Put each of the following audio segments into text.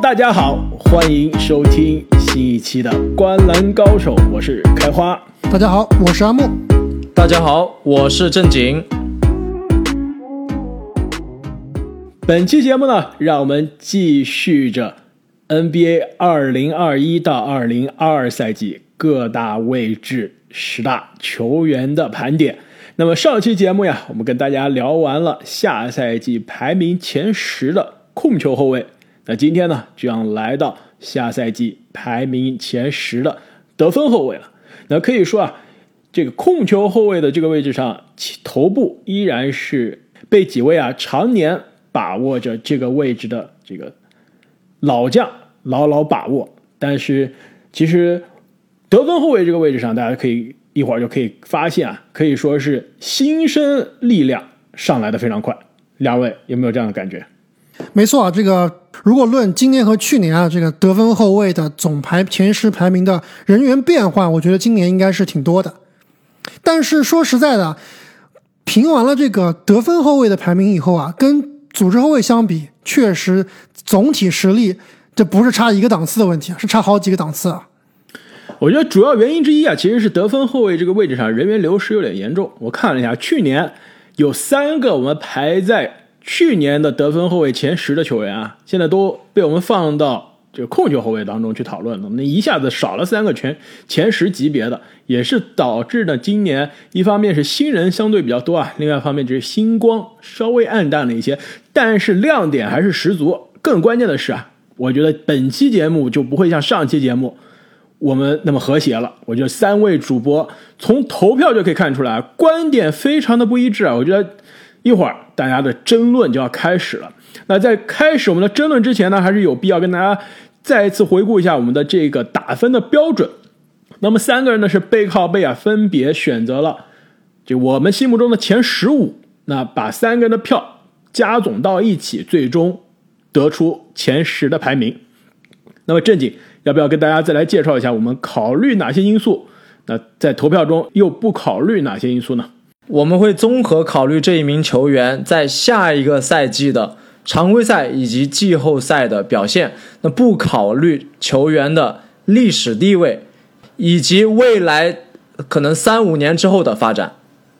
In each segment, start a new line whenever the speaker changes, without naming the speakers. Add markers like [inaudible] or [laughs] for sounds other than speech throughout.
大家好，欢迎收听新一期的《观篮高手》，我是开花。
大家好，我是阿木。
大家好，我是正经。
本期节目呢，让我们继续着 NBA 二零二一到二零二二赛季各大位置十大球员的盘点。那么上期节目呀，我们跟大家聊完了下赛季排名前十的控球后卫。那今天呢，就要来到下赛季排名前十的得分后卫了。那可以说啊，这个控球后卫的这个位置上，头部依然是被几位啊常年把握着这个位置的这个老将牢牢把握。但是其实得分后卫这个位置上，大家可以一会儿就可以发现啊，可以说是新生力量上来的非常快。两位有没有这样的感觉？
没错啊，这个如果论今年和去年啊，这个得分后卫的总排前十排名的人员变换，我觉得今年应该是挺多的。但是说实在的，评完了这个得分后卫的排名以后啊，跟组织后卫相比，确实总体实力这不是差一个档次的问题，是差好几个档次啊。
我觉得主要原因之一啊，其实是得分后卫这个位置上人员流失有点严重。我看了一下，去年有三个我们排在。去年的得分后卫前十的球员啊，现在都被我们放到这个控球后卫当中去讨论了。那一下子少了三个全前十级别的，也是导致呢今年一方面是新人相对比较多啊，另外一方面就是星光稍微暗淡了一些，但是亮点还是十足。更关键的是啊，我觉得本期节目就不会像上期节目我们那么和谐了。我觉得三位主播从投票就可以看出来，观点非常的不一致啊。我觉得。一会儿大家的争论就要开始了。那在开始我们的争论之前呢，还是有必要跟大家再一次回顾一下我们的这个打分的标准。那么三个人呢是背靠背啊，分别选择了就我们心目中的前十五。那把三个人的票加总到一起，最终得出前十的排名。那么正经要不要跟大家再来介绍一下我们考虑哪些因素？那在投票中又不考虑哪些因素呢？
我们会综合考虑这一名球员在下一个赛季的常规赛以及季后赛的表现，那不考虑球员的历史地位，以及未来可能三五年之后的发展。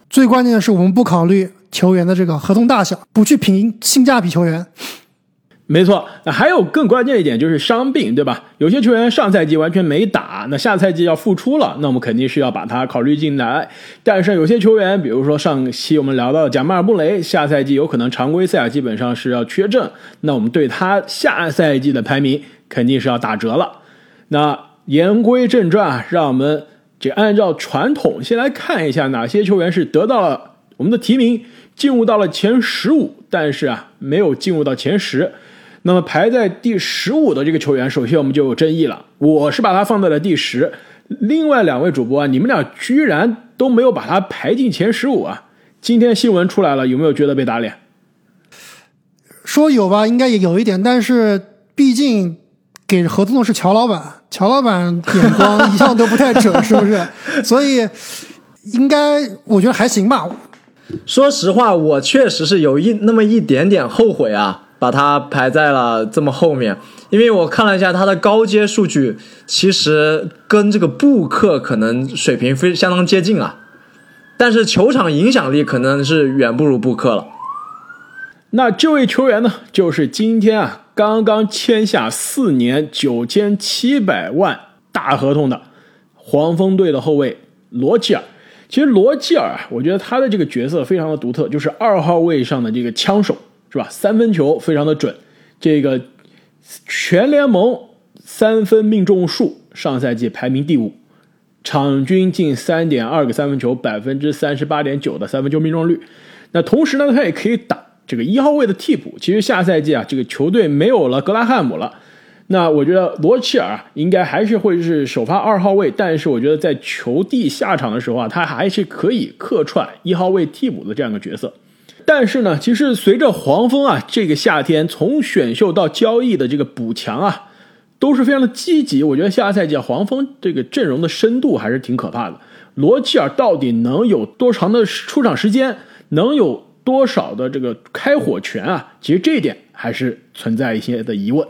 最关键的是，我们不考虑球员的这个合同大小，不去评性价比球员。
没错，那还有更关键一点就是伤病，对吧？有些球员上赛季完全没打，那下赛季要复出了，那我们肯定是要把他考虑进来。但是有些球员，比如说上期我们聊到的贾马尔布雷，下赛季有可能常规赛基本上是要缺阵，那我们对他下赛季的排名肯定是要打折了。那言归正传，让我们就按照传统先来看一下哪些球员是得到了我们的提名，进入到了前十五，但是啊没有进入到前十。那么排在第十五的这个球员，首先我们就有争议了。我是把他放在了第十，另外两位主播啊，你们俩居然都没有把他排进前十五啊！今天新闻出来了，有没有觉得被打脸？
说有吧，应该也有一点，但是毕竟给合同的是乔老板，乔老板眼光一向都不太准，是不是？[laughs] 所以应该我觉得还行吧。
说实话，我确实是有一那么一点点后悔啊。把他排在了这么后面，因为我看了一下他的高阶数据，其实跟这个布克可能水平非相当接近啊，但是球场影响力可能是远不如布克了。
那这位球员呢，就是今天啊刚刚签下四年九千七百万大合同的黄蜂队的后卫罗吉尔。其实罗吉尔啊，我觉得他的这个角色非常的独特，就是二号位上的这个枪手。是吧？三分球非常的准，这个全联盟三分命中数上赛季排名第五，场均近三点二个三分球，百分之三十八点九的三分球命中率。那同时呢，他也可以打这个一号位的替补。其实下赛季啊，这个球队没有了格拉汉姆了，那我觉得罗齐尔应该还是会是首发二号位，但是我觉得在球帝下场的时候啊，他还是可以客串一号位替补的这样一个角色。但是呢，其实随着黄蜂啊这个夏天从选秀到交易的这个补强啊，都是非常的积极。我觉得下赛季黄蜂这个阵容的深度还是挺可怕的。罗齐尔到底能有多长的出场时间，能有多少的这个开火权啊？其实这一点还是存在一些的疑问。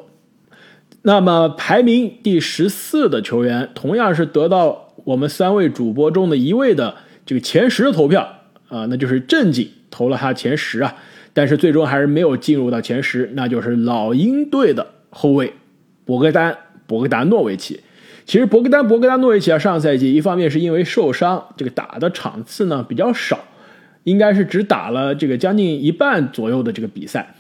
那么排名第十四的球员，同样是得到我们三位主播中的一位的这个前十的投票啊，那就是正经投了他前十啊，但是最终还是没有进入到前十，那就是老鹰队的后卫博格丹·博格达诺维奇。其实博格丹·博格达诺维奇啊，上赛季一方面是因为受伤，这个打的场次呢比较少，应该是只打了这个将近一半左右的这个比赛。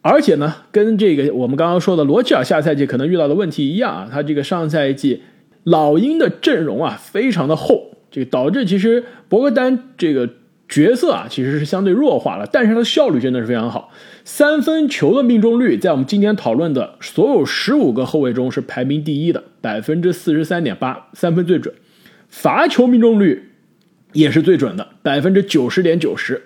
而且呢，跟这个我们刚刚说的罗齐尔下赛季可能遇到的问题一样啊，他这个上赛季老鹰的阵容啊非常的厚，这个导致其实博格丹这个角色啊其实是相对弱化了，但是他的效率真的是非常好，三分球的命中率在我们今天讨论的所有十五个后卫中是排名第一的，百分之四十三点八，三分最准，罚球命中率也是最准的，百分之九十点九十。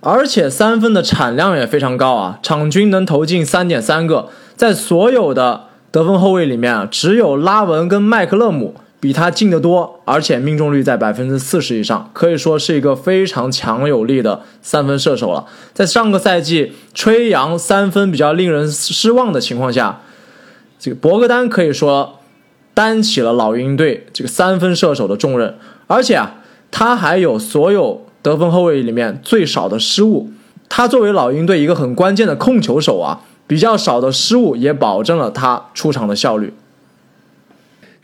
而且三分的产量也非常高啊，场均能投进三点三个，在所有的得分后卫里面啊，只有拉文跟麦克勒姆比他进得多，而且命中率在百分之四十以上，可以说是一个非常强有力的三分射手了。在上个赛季吹杨三分比较令人失望的情况下，这个博格丹可以说担起了老鹰队这个三分射手的重任，而且啊，他还有所有。得分后卫里面最少的失误，他作为老鹰队一个很关键的控球手啊，比较少的失误也保证了他出场的效率。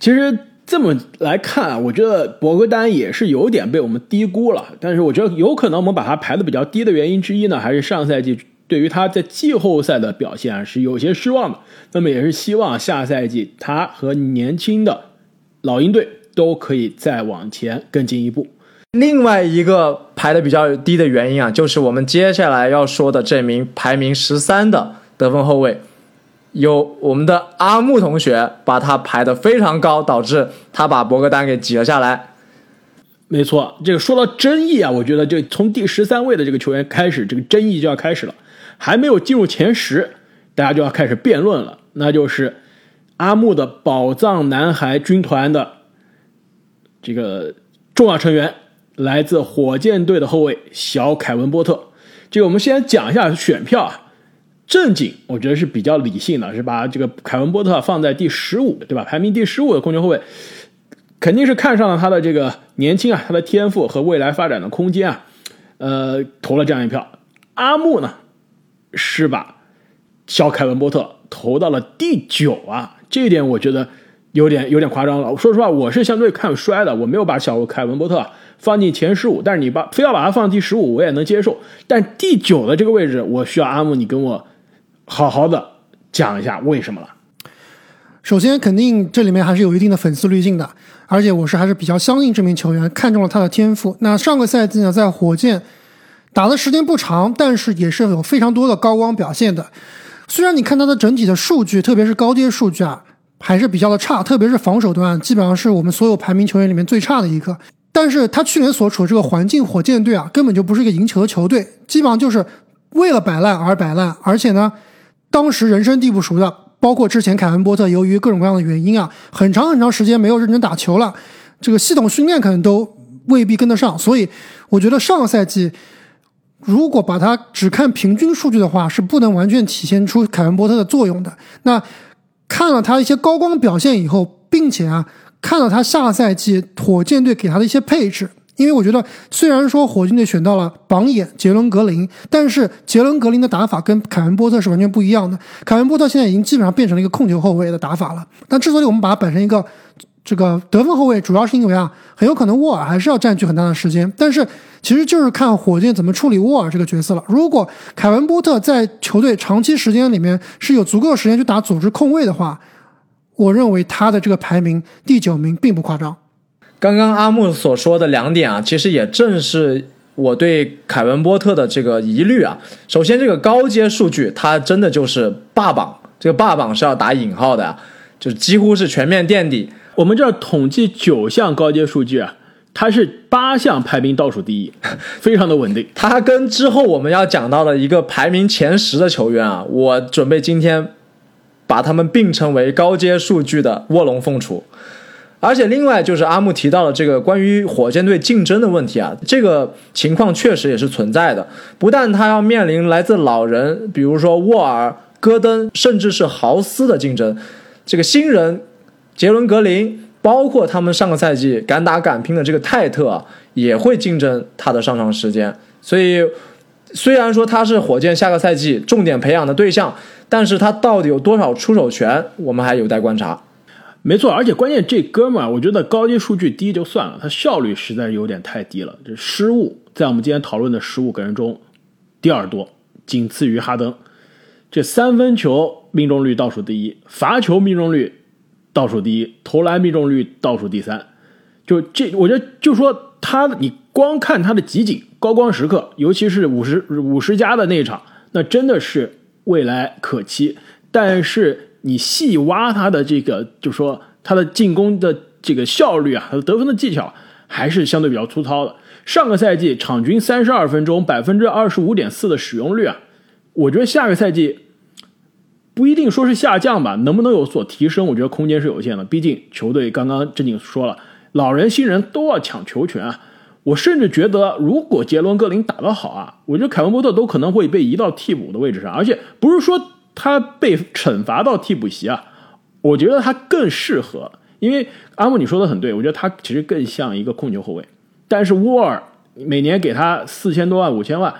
其实这么来看啊，我觉得博格丹也是有点被我们低估了。但是我觉得有可能我们把他排的比较低的原因之一呢，还是上赛季对于他在季后赛的表现是有些失望的。那么也是希望下赛季他和年轻的老鹰队都可以再往前更进一步。
另外一个排的比较低的原因啊，就是我们接下来要说的这名排名十三的得分后卫，有我们的阿木同学把他排的非常高，导致他把博格丹给挤了下来。
没错，这个说到争议啊，我觉得就从第十三位的这个球员开始，这个争议就要开始了。还没有进入前十，大家就要开始辩论了，那就是阿木的宝藏男孩军团的这个重要成员。来自火箭队的后卫小凯文波特，这个我们先讲一下选票啊。正经我觉得是比较理性的，是把这个凯文波特放在第十五，对吧？排名第十五的控球后卫，肯定是看上了他的这个年轻啊，他的天赋和未来发展的空间啊，呃，投了这样一票。阿木呢，是把小凯文波特投到了第九啊，这一点我觉得有点有点夸张了。说实话，我是相对看衰的，我没有把小凯文波特。放进前十五，但是你把非要把它放第十五，我也能接受。但第九的这个位置，我需要阿木你跟我好好的讲一下为什么了。
首先，肯定这里面还是有一定的粉丝滤镜的，而且我是还是比较相信这名球员，看中了他的天赋。那上个赛季呢，在火箭打的时间不长，但是也是有非常多的高光表现的。虽然你看他的整体的数据，特别是高阶数据啊，还是比较的差，特别是防守端，基本上是我们所有排名球员里面最差的一个。但是他去年所处的这个环境，火箭队啊，根本就不是一个赢球的球队，基本上就是为了摆烂而摆烂。而且呢，当时人生地不熟的，包括之前凯文波特，由于各种各样的原因啊，很长很长时间没有认真打球了，这个系统训练可能都未必跟得上。所以，我觉得上个赛季如果把它只看平均数据的话，是不能完全体现出凯文波特的作用的。那看了他一些高光表现以后，并且啊。看了他下赛季火箭队给他的一些配置，因为我觉得虽然说火箭队选到了榜眼杰伦格林，但是杰伦格林的打法跟凯文波特是完全不一样的。凯文波特现在已经基本上变成了一个控球后卫的打法了。但之所以我们把他摆成一个这个得分后卫，主要是因为啊，很有可能沃尔还是要占据很大的时间。但是其实就是看火箭怎么处理沃尔这个角色了。如果凯文波特在球队长期时间里面是有足够的时间去打组织控卫的话。我认为他的这个排名第九名并不夸张。
刚刚阿木所说的两点啊，其实也正是我对凯文波特的这个疑虑啊。首先，这个高阶数据，他真的就是霸榜，这个霸榜是要打引号的，就是几乎是全面垫底。
我们这统计九项高阶数据啊，他是八项排名倒数第一，[laughs] 非常的稳定。
他跟之后我们要讲到的一个排名前十的球员啊，我准备今天。把他们并称为高阶数据的卧龙凤雏，而且另外就是阿木提到了这个关于火箭队竞争的问题啊，这个情况确实也是存在的。不但他要面临来自老人，比如说沃尔、戈登，甚至是豪斯的竞争。这个新人杰伦格林，包括他们上个赛季敢打敢拼的这个泰特，也会竞争他的上场时间。所以，虽然说他是火箭下个赛季重点培养的对象，但是他到底有多少出手权，我们还有待观察。
没错，而且关键这哥们儿，我觉得高阶数据低就算了，他效率实在是有点太低了。这失误在我们今天讨论的十五个人中第二多，仅次于哈登。这三分球命中率倒数第一，罚球命中率倒数第一，投篮命中率倒数第三。就这，我觉得就说他，你光看他的集锦高光时刻，尤其是五十五十加的那一场，那真的是未来可期。但是你细挖他的这个，就说他的进攻的这个效率啊，他的得分的技巧还是相对比较粗糙的。上个赛季场均三十二分钟，百分之二十五点四的使用率啊。我觉得下个赛季不一定说是下降吧，能不能有所提升？我觉得空间是有限的。毕竟球队刚刚正经说了，老人新人都要抢球权啊。我甚至觉得，如果杰伦格林打得好啊，我觉得凯文波特都可能会被移到替补的位置上，而且不是说他被惩罚到替补席啊。我觉得他更适合，因为阿木你说的很对，我觉得他其实更像一个控球后卫。但是沃尔每年给他四千多万、五千万。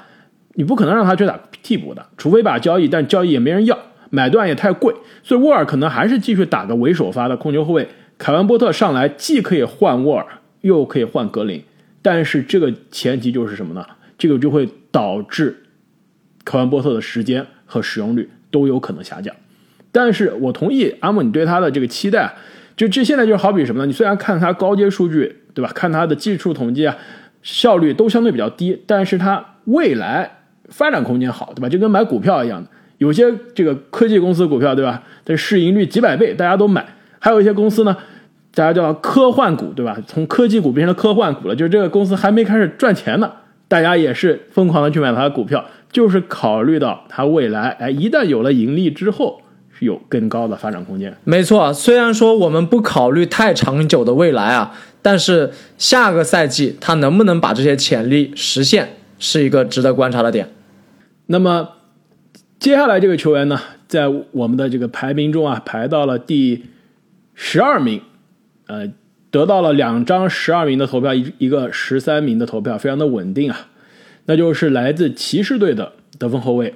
你不可能让他去打替补的，除非把交易，但交易也没人要，买断也太贵，所以沃尔可能还是继续打个为首发的控球后卫。凯文波特上来既可以换沃尔，又可以换格林，但是这个前提就是什么呢？这个就会导致凯文波特的时间和使用率都有可能下降。但是我同意阿姆你对他的这个期待，就这现在就好比什么呢？你虽然看他高阶数据，对吧？看他的技术统计啊，效率都相对比较低，但是他未来。发展空间好，对吧？就跟买股票一样的，有些这个科技公司股票，对吧？这市盈率几百倍，大家都买；还有一些公司呢，大家叫科幻股，对吧？从科技股变成科幻股了，就是这个公司还没开始赚钱呢，大家也是疯狂的去买它的股票，就是考虑到它未来，哎，一旦有了盈利之后，是有更高的发展空间。
没错，虽然说我们不考虑太长久的未来啊，但是下个赛季它能不能把这些潜力实现，是一个值得观察的点。
那么，接下来这个球员呢，在我们的这个排名中啊，排到了第十二名，呃，得到了两张十二名的投票，一一个十三名的投票，非常的稳定啊。那就是来自骑士队的得分后卫，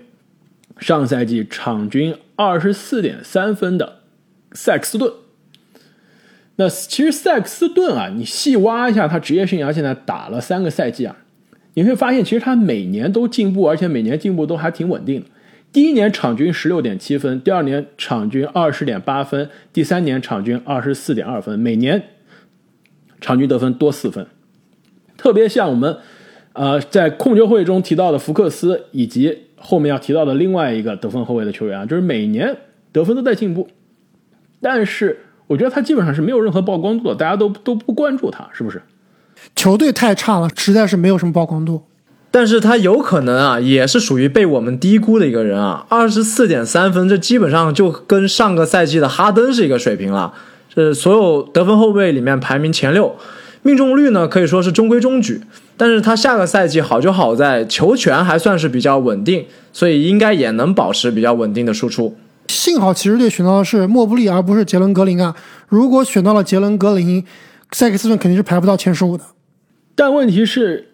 上赛季场均二十四点三分的塞克斯顿。那其实塞克斯顿啊，你细挖一下，他职业生涯现在打了三个赛季啊。你会发现，其实他每年都进步，而且每年进步都还挺稳定的。第一年场均十六点七分，第二年场均二十点八分，第三年场均二十四点二分，每年场均得分多四分。特别像我们，呃，在控球会中提到的福克斯，以及后面要提到的另外一个得分后卫的球员啊，就是每年得分都在进步。但是我觉得他基本上是没有任何曝光度的，大家都都不关注他，是不是？
球队太差了，实在是没有什么曝光度。
但是他有可能啊，也是属于被我们低估的一个人啊。二十四点三分，这基本上就跟上个赛季的哈登是一个水平了。是所有得分后卫里面排名前六，命中率呢可以说是中规中矩。但是他下个赛季好就好在球权还算是比较稳定，所以应该也能保持比较稳定的输出。
幸好骑士队选到的是莫布利，而不是杰伦格林啊。如果选到了杰伦格林，塞克斯顿肯定是排不到前十五的，
但问题是，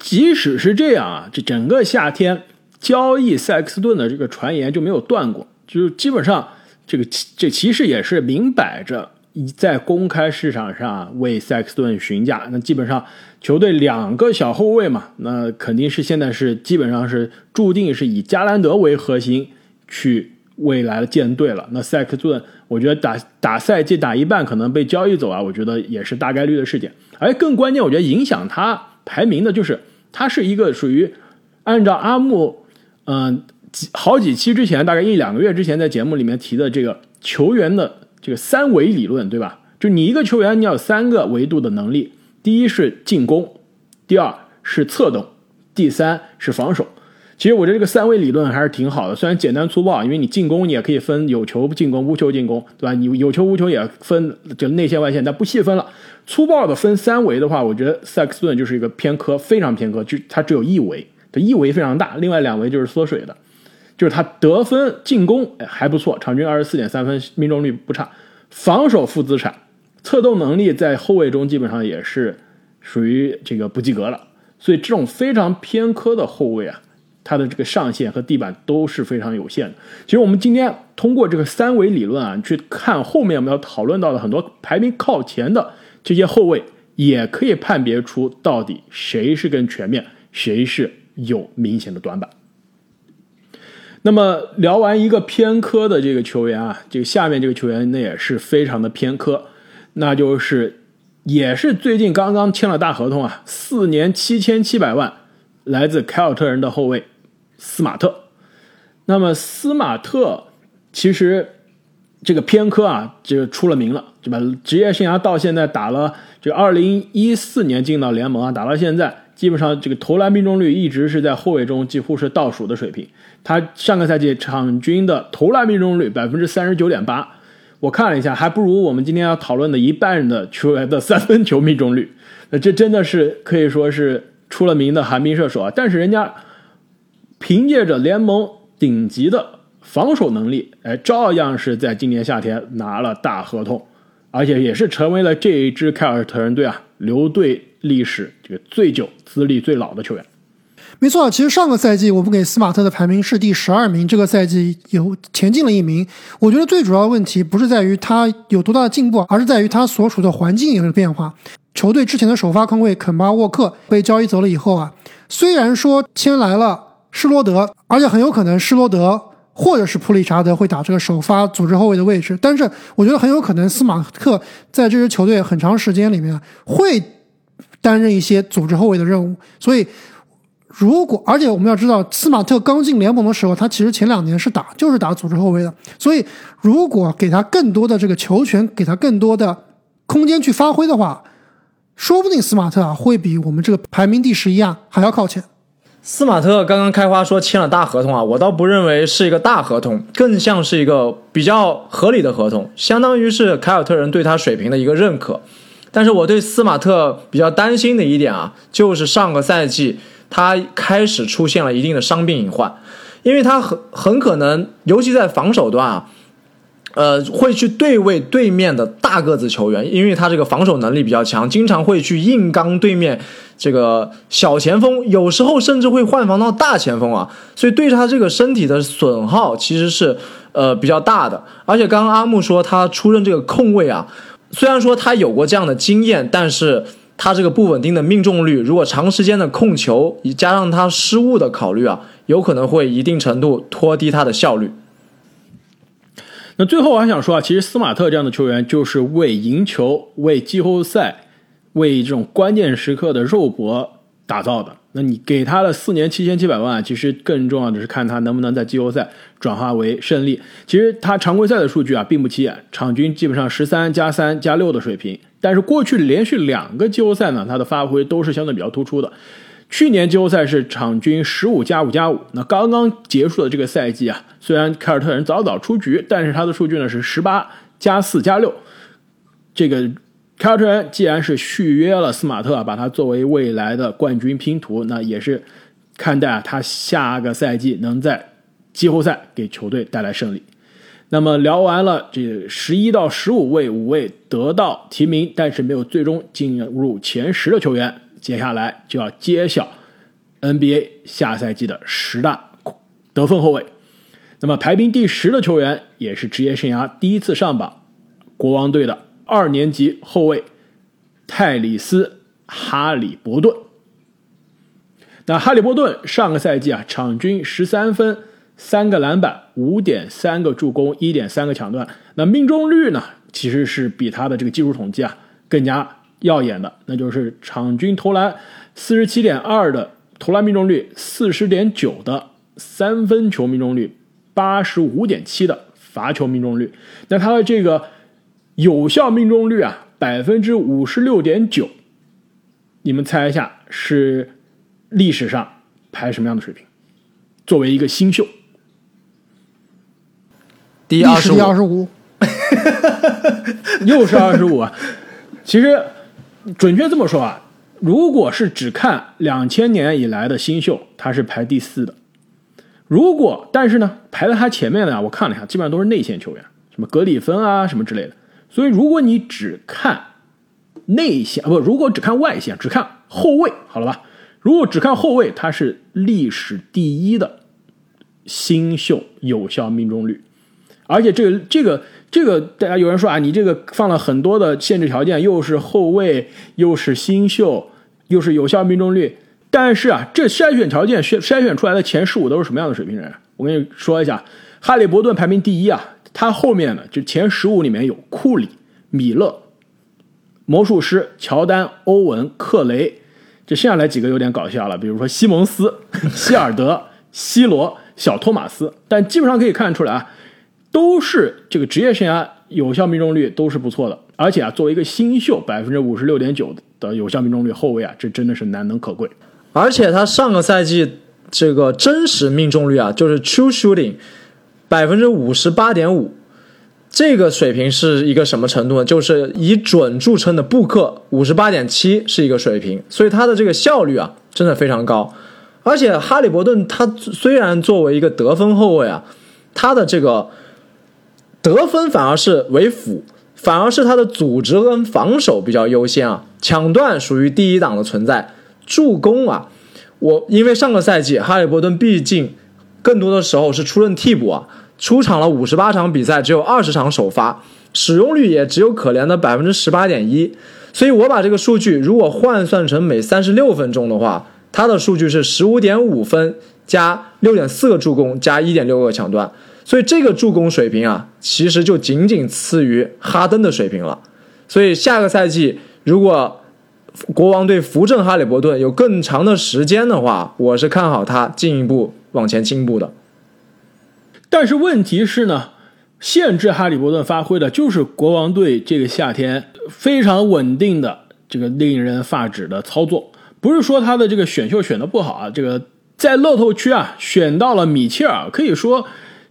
即使是这样啊，这整个夏天交易塞克斯顿的这个传言就没有断过，就是基本上这个这骑士也是明摆着在公开市场上为塞克斯顿询价。那基本上球队两个小后卫嘛，那肯定是现在是基本上是注定是以加兰德为核心去。未来的舰队了，那塞克顿，我觉得打打赛季打一半可能被交易走啊，我觉得也是大概率的事件。而更关键，我觉得影响他排名的就是，他是一个属于按照阿木，嗯，几好几期之前，大概一两个月之前在节目里面提的这个球员的这个三维理论，对吧？就你一个球员，你要有三个维度的能力，第一是进攻，第二是策动，第三是防守。其实我觉得这个三维理论还是挺好的，虽然简单粗暴，因为你进攻你也可以分有球进攻、无球进攻，对吧？你有球无球也分，就内线外线，但不细分了。粗暴的分三维的话，我觉得塞克斯顿就是一个偏科，非常偏科，就他只有一维，他一维非常大，另外两维就是缩水的。就是他得分、进攻还不错，场均二十四点三分，命中率不差，防守负资产，策动能力在后卫中基本上也是属于这个不及格了。所以这种非常偏科的后卫啊，他的这个上限和地板都是非常有限的。其实我们今天通过这个三维理论啊，去看后面我们要讨论到的很多排名靠前的这些后卫，也可以判别出到底谁是更全面，谁是有明显的短板。那么聊完一个偏科的这个球员啊，这个下面这个球员那也是非常的偏科，那就是也是最近刚刚签了大合同啊，四年七千七百万，来自凯尔特人的后卫斯马特。那么斯马特其实这个偏科啊，这个出了名了，对吧？职业生涯到现在打了，这二零一四年进到联盟啊，打到现在。基本上这个投篮命中率一直是在后卫中几乎是倒数的水平。他上个赛季场均的投篮命中率百分之三十九点八，我看了一下，还不如我们今天要讨论的一半的球员的三分球命中率。那 [laughs] 这真的是可以说是出了名的寒冰射手啊！但是人家凭借着联盟顶级的防守能力，哎，照样是在今年夏天拿了大合同，而且也是成为了这一支凯尔特人队啊留队历史这个最久。资历最老的球员，
没错。其实上个赛季我们给斯马特的排名是第十二名，这个赛季有前进了一名。我觉得最主要的问题不是在于他有多大的进步，而是在于他所处的环境有了变化。球队之前的首发控卫肯巴沃克被交易走了以后啊，虽然说签来了施罗德，而且很有可能施罗德或者是普里查德会打这个首发组织后卫的位置，但是我觉得很有可能斯马特在这支球队很长时间里面会。担任一些组织后卫的任务，所以如果而且我们要知道，斯马特刚进联盟的时候，他其实前两年是打就是打组织后卫的，所以如果给他更多的这个球权，给他更多的空间去发挥的话，说不定斯马特啊会比我们这个排名第十一啊还要靠前。
斯马特刚刚开花说签了大合同啊，我倒不认为是一个大合同，更像是一个比较合理的合同，相当于是凯尔特人对他水平的一个认可。但是我对斯马特比较担心的一点啊，就是上个赛季他开始出现了一定的伤病隐患，因为他很很可能，尤其在防守端啊，呃，会去对位对面的大个子球员，因为他这个防守能力比较强，经常会去硬刚对面这个小前锋，有时候甚至会换防到大前锋啊，所以对他这个身体的损耗其实是呃比较大的。而且刚刚阿木说他出任这个控卫啊。虽然说他有过这样的经验，但是他这个不稳定的命中率，如果长时间的控球，加上他失误的考虑啊，有可能会一定程度拖低他的效率。
那最后我还想说啊，其实斯马特这样的球员就是为赢球、为季后赛、为这种关键时刻的肉搏打造的。那你给他的四年七千七百万，其实更重要的是看他能不能在季后赛转化为胜利。其实他常规赛的数据啊并不起眼，场均基本上十三加三加六的水平。但是过去连续两个季后赛呢，他的发挥都是相对比较突出的。去年季后赛是场均十五加五加五，那刚刚结束的这个赛季啊，虽然凯尔特人早早出局，但是他的数据呢是十八加四加六，这个。凯尔特人既然是续约了斯马特，把他作为未来的冠军拼图，那也是看待他下个赛季能在季后赛给球队带来胜利。那么聊完了这十一到十五位五位得到提名但是没有最终进入前十的球员，接下来就要揭晓 NBA 下赛季的十大得分后卫。那么排名第十的球员也是职业生涯第一次上榜，国王队的。二年级后卫泰里斯·哈里伯顿。那哈里伯顿上个赛季啊，场均十三分、三个篮板、五点三个助攻、一点三个抢断。那命中率呢，其实是比他的这个技术统计啊更加耀眼的，那就是场均投篮四十七点二的投篮命中率，四十点九的三分球命中率，八十五点七的罚球命中率。那他的这个。有效命中率啊，百分之五十六点九，你们猜一下是历史上排什么样的水平？作为一个新秀，
第二十
五，[laughs]
又是二十五啊！其实准确这么说啊，如果是只看两千年以来的新秀，他是排第四的。如果但是呢，排在他前面的啊，我看了一下，基本上都是内线球员，什么格里芬啊什么之类的。所以如果你只看内线，不，如果只看外线，只看后卫，好了吧？如果只看后卫，他是历史第一的新秀有效命中率，而且这个这个这个，大家有人说啊，你这个放了很多的限制条件，又是后卫，又是新秀，又是有效命中率。但是啊，这筛选条件筛筛选出来的前十五都是什么样的水平人？我跟你说一下，哈利伯顿排名第一啊，他后面呢就前十五里面有库里、米勒、魔术师、乔丹、欧文、克雷，这剩下来几个有点搞笑了，比如说西蒙斯、[laughs] 希尔德、西罗、小托马斯，但基本上可以看出来啊，都是这个职业生涯有效命中率都是不错的，而且啊，作为一个新秀，百分之五十六点九的有效命中率后卫啊，这真的是难能可贵。
而且他上个赛季这个真实命中率啊，就是 true shooting 百分之五十八点五，这个水平是一个什么程度呢？就是以准著称的布克五十八点七是一个水平，所以他的这个效率啊，真的非常高。而且哈利伯顿他虽然作为一个得分后卫啊，他的这个得分反而是为辅，反而是他的组织跟防守比较优先啊，抢断属于第一档的存在。助攻啊，我因为上个赛季哈利伯顿毕竟更多的时候是出任替补啊，出场了五十八场比赛，只有二十场首发，使用率也只有可怜的百分之十八点一。所以我把这个数据如果换算成每三十六分钟的话，他的数据是十五点五分加六点四个助攻加一点六个抢断，所以这个助攻水平啊，其实就仅仅次于哈登的水平了。所以下个赛季如果国王队扶正哈利伯顿有更长的时间的话，我是看好他进一步往前进步的。
但是问题是呢，限制哈利伯顿发挥的就是国王队这个夏天非常稳定的这个令人发指的操作。不是说他的这个选秀选的不好啊，这个在乐透区啊选到了米切尔，可以说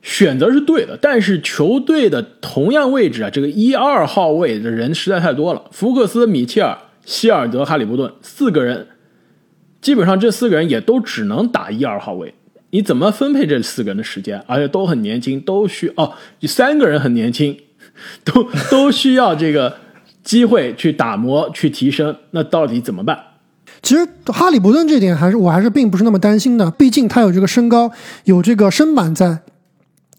选择是对的。但是球队的同样位置啊，这个一二号位的人实在太多了，福克斯、米切尔。希尔德、哈利伯顿四个人，基本上这四个人也都只能打一二号位。你怎么分配这四个人的时间？而且都很年轻，都需哦，三个人很年轻，都 [laughs] 都需要这个机会去打磨、去提升。那到底怎么办？
其实哈利伯顿这点还是我还是并不是那么担心的，毕竟他有这个身高，有这个身板在。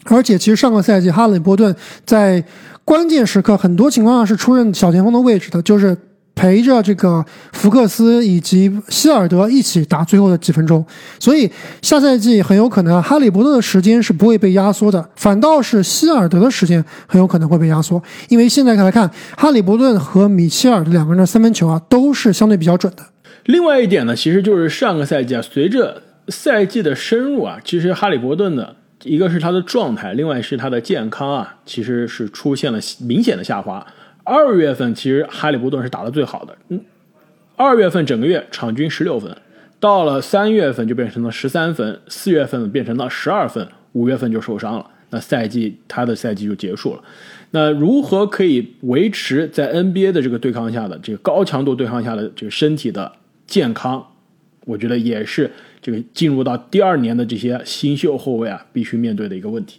而且其实上个赛季哈利伯顿在关键时刻很多情况下是出任小前锋的位置的，就是。陪着这个福克斯以及希尔德一起打最后的几分钟，所以下赛季很有可能哈利伯顿的时间是不会被压缩的，反倒是希尔德的时间很有可能会被压缩，因为现在看来看，哈利伯顿和米切尔的两个人的三分球啊都是相对比较准的。
另外一点呢，其实就是上个赛季啊，随着赛季的深入啊，其实哈利伯顿的一个是他的状态，另外是他的健康啊，其实是出现了明显的下滑。二月份其实哈利伯顿是打的最好的，嗯，二月份整个月场均十六分，到了三月份就变成了十三分，四月份变成了十二分，五月份就受伤了，那赛季他的赛季就结束了。那如何可以维持在 NBA 的这个对抗下的这个高强度对抗下的这个身体的健康？我觉得也是这个进入到第二年的这些新秀后卫啊必须面对的一个问题。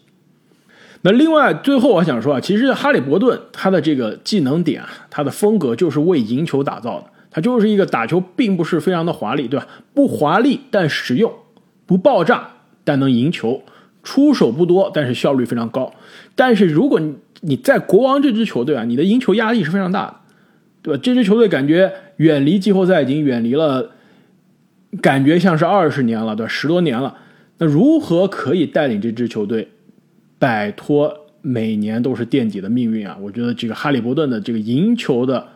那另外，最后我想说啊，其实哈利伯顿他的这个技能点啊，他的风格就是为赢球打造的。他就是一个打球并不是非常的华丽，对吧？不华丽但实用，不爆炸但能赢球，出手不多但是效率非常高。但是如果你你在国王这支球队啊，你的赢球压力是非常大的，对吧？这支球队感觉远离季后赛已经远离了，感觉像是二十年了，对吧？十多年了。那如何可以带领这支球队？摆脱每年都是垫底的命运啊！我觉得这个哈利伯顿的这个赢球的，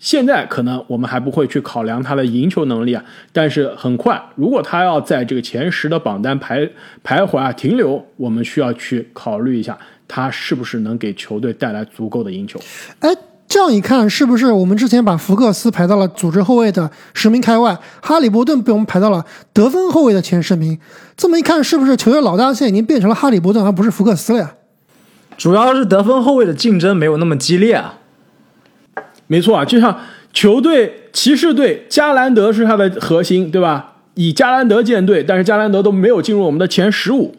现在可能我们还不会去考量他的赢球能力啊，但是很快，如果他要在这个前十的榜单徘徘徊啊停留，我们需要去考虑一下他是不是能给球队带来足够的赢球。
哎。这样一看，是不是我们之前把福克斯排到了组织后卫的十名开外，哈利伯顿被我们排到了得分后卫的前十名？这么一看，是不是球队老大现在已经变成了哈利伯顿，而不是福克斯了呀？
主要是得分后卫的竞争没有那么激烈啊。
没错啊，就像球队骑士队，加兰德是他的核心，对吧？以加兰德建队，但是加兰德都没有进入我们的前十五。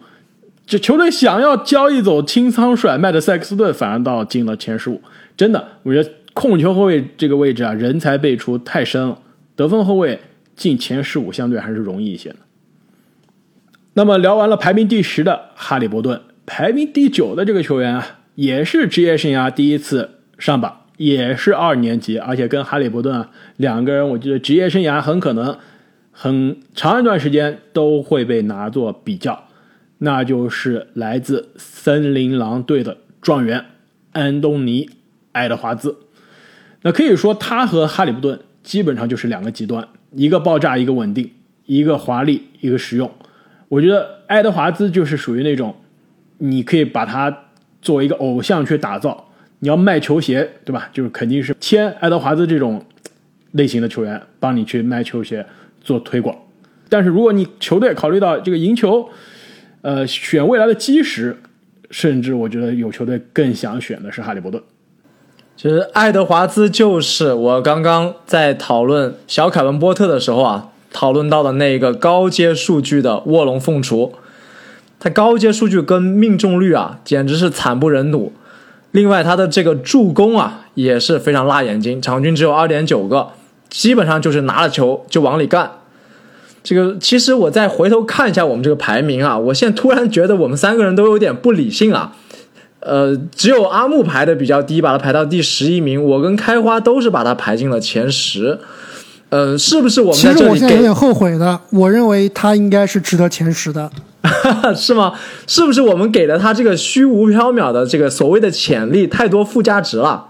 这球队想要交易走清仓甩卖的塞克斯顿，反而倒进了前十五。真的，我觉得控球后卫这个位置啊，人才辈出，太深了。得分后卫进前十五相对还是容易一些的。那么聊完了排名第十的哈利伯顿，排名第九的这个球员啊，也是职业生涯第一次上榜，也是二年级，而且跟哈利伯顿啊两个人，我觉得职业生涯很可能很长一段时间都会被拿作比较。那就是来自森林狼队的状元安东尼·爱德华兹。那可以说，他和哈利伯顿基本上就是两个极端，一个爆炸，一个稳定，一个华丽，一个实用。我觉得爱德华兹就是属于那种，你可以把他作为一个偶像去打造。你要卖球鞋，对吧？就是肯定是签爱德华兹这种类型的球员，帮你去卖球鞋做推广。但是如果你球队考虑到这个赢球，呃，选未来的基石，甚至我觉得有球队更想选的是哈利伯顿。
其实爱德华兹就是我刚刚在讨论小凯文波特的时候啊，讨论到的那个高阶数据的卧龙凤雏。他高阶数据跟命中率啊，简直是惨不忍睹。另外，他的这个助攻啊，也是非常辣眼睛，场均只有二点九个，基本上就是拿了球就往里干。这个其实我再回头看一下我们这个排名啊，我现在突然觉得我们三个人都有点不理性啊。呃，只有阿木排的比较低，把他排到第十一名。我跟开花都是把他排进了前十。呃，是不是我们
其实我现在有点后悔的，我认为他应该是值得前十的，[laughs]
是吗？是不是我们给了他这个虚无缥缈的这个所谓的潜力太多附加值了？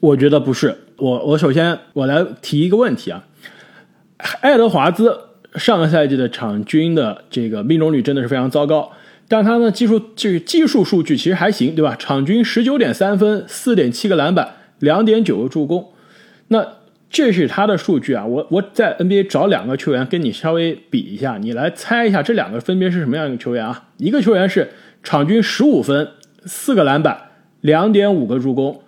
我觉得不是。我我首先我来提一个问题啊，爱德华兹。上个赛季的场均的这个命中率真的是非常糟糕，但他呢技术这个技术数据其实还行，对吧？场均十九点三分，四点七个篮板，两点九个助攻，那这是他的数据啊。我我在 NBA 找两个球员跟你稍微比一下，你来猜一下这两个分别是什么样一个球员啊？一个球员是场均十五分，四个篮板，两点五个助攻，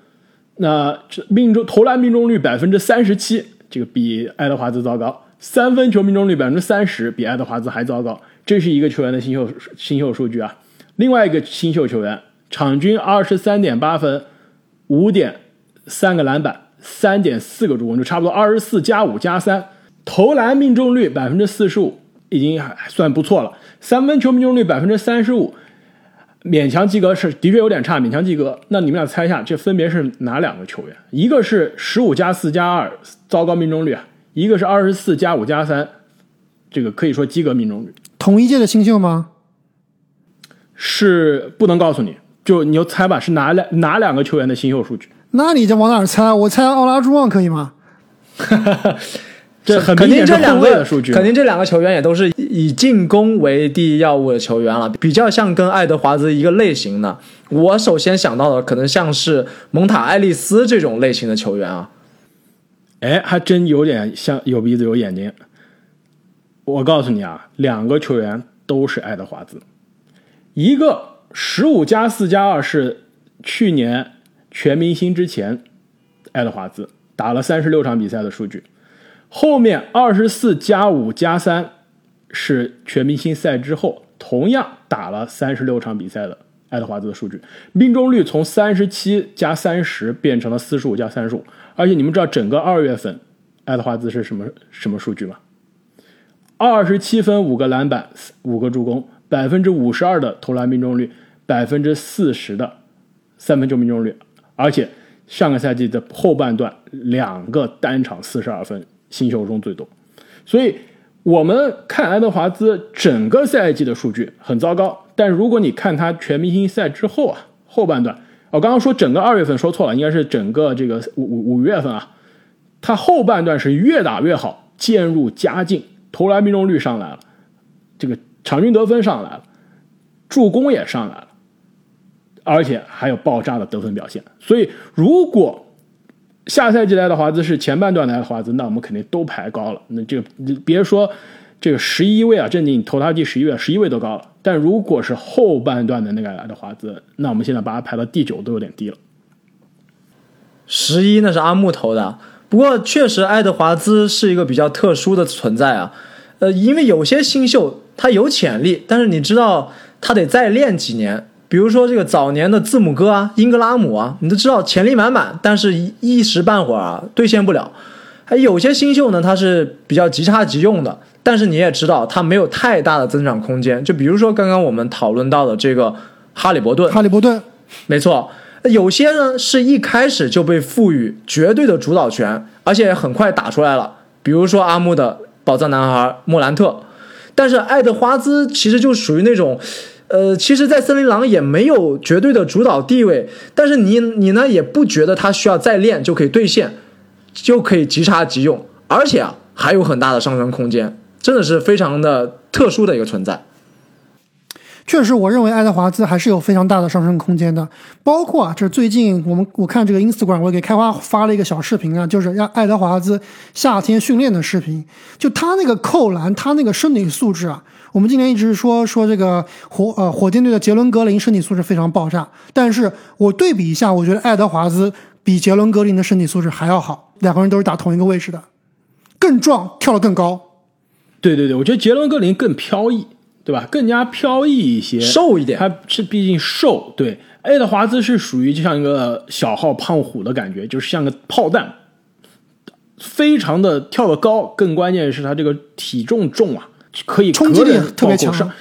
那这命中投篮命中率百分之三十七，这个比爱德华兹糟糕。三分球命中率百分之三十，比爱德华兹还糟糕。这是一个球员的新秀新秀数据啊。另外一个新秀球员，场均二十三点八分，五点三个篮板，三点四个助攻，就差不多二十四加五加三。投篮命中率百分之四十五，已经还算不错了。三分球命中率百分之三十五，勉强及格是的确有点差，勉强及格。那你们俩猜一下，这分别是哪两个球员？一个是十五加四加二，糟糕命中率啊。一个是二十四加五加三，这个可以说及格命中率。
同一届的新秀吗？
是不能告诉你，就你就猜吧，是哪两哪两个球员的新秀数据？
那你就往哪儿猜？我猜奥拉朱旺可以吗？[laughs]
这很
肯定这两
个数据，
肯定这两个球员也都是以进攻为第一要务的球员了，比较像跟爱德华兹一个类型的。我首先想到的可能像是蒙塔爱丽丝这种类型的球员啊。
哎，还真有点像有鼻子有眼睛。我告诉你啊，两个球员都是爱德华兹，一个十五加四加二是去年全明星之前爱德华兹打了三十六场比赛的数据，后面二十四加五加三是全明星赛之后同样打了三十六场比赛的爱德华兹的数据，命中率从三十七加三十变成了四十五加三十五。而且你们知道整个二月份，爱德华兹是什么什么数据吗？二十七分五个篮板五个助攻，百分之五十二的投篮命中率，百分之四十的三分球命中率，而且上个赛季的后半段两个单场四十二分，新秀中最多。所以我们看爱德华兹整个赛季的数据很糟糕，但如果你看他全明星赛之后啊，后半段。我刚刚说整个二月份说错了，应该是整个这个五五五月份啊，他后半段是越打越好，渐入佳境，投篮命中率上来了，这个场均得分上来了，助攻也上来了，而且还有爆炸的得分表现。所以如果下赛季来的华兹是前半段来的华兹，那我们肯定都排高了。那这个别说。这个十一位啊，正经投他第十一位，十一位都高了。但如果是后半段的那个来的华兹，那我们现在把他排到第九都有点低了。
十一那是阿木投的，不过确实爱德华兹是一个比较特殊的存在啊。呃，因为有些新秀他有潜力，但是你知道他得再练几年。比如说这个早年的字母哥啊、英格拉姆啊，你都知道潜力满满，但是一一时半会儿啊兑现不了。还有些新秀呢，他是比较即插即用的，但是你也知道他没有太大的增长空间。就比如说刚刚我们讨论到的这个哈利伯顿，
哈利伯顿，
没错，有些呢是一开始就被赋予绝对的主导权，而且很快打出来了。比如说阿木的宝藏男孩莫兰特，但是爱德华兹其实就属于那种。呃，其实，在森林狼也没有绝对的主导地位，但是你你呢也不觉得他需要再练就可以兑现，就可以即插即用，而且啊还有很大的上升空间，真的是非常的特殊的一个存在。
确实，我认为爱德华兹还是有非常大的上升空间的。包括啊，这最近我们我看这个 Instagram，我给开花发了一个小视频啊，就是让爱德华兹夏天训练的视频。就他那个扣篮，他那个身体素质啊，我们今年一直说说这个火呃火箭队的杰伦格林身体素质非常爆炸，但是我对比一下，我觉得爱德华兹比杰伦格林的身体素质还要好，两个人都是打同一个位置的，更壮，跳得更高。
对对对，我觉得杰伦格林更飘逸。对吧？更加飘逸一些，
瘦一点。
他是毕竟瘦，对。爱德华兹是属于就像一个小号胖虎的感觉，就是像个炮弹，非常的跳得高。更关键是他这个体重重啊，可以
冲击力特别强。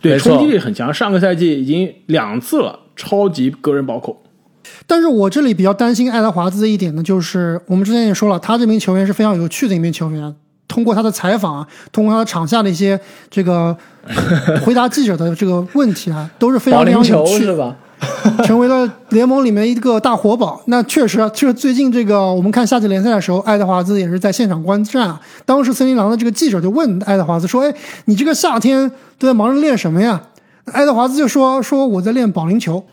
对，冲击力很强。上个赛季已经两次了，超级个人暴扣。
但是我这里比较担心爱德华兹的一点呢，就是我们之前也说了，他这名球员是非常有趣的一名球员。通过他的采访，通过他场下的一些这个 [laughs] 回答记者的这个问题啊，都是非常非常有趣，
是吧？[laughs]
成为了联盟里面一个大活宝。那确实，就是最近这个我们看夏季联赛的时候，爱德华兹也是在现场观战啊。当时森林狼的这个记者就问爱德华兹说：“哎，你这个夏天都在忙着练什么呀？”爱德华兹就说：“说我在练保龄球，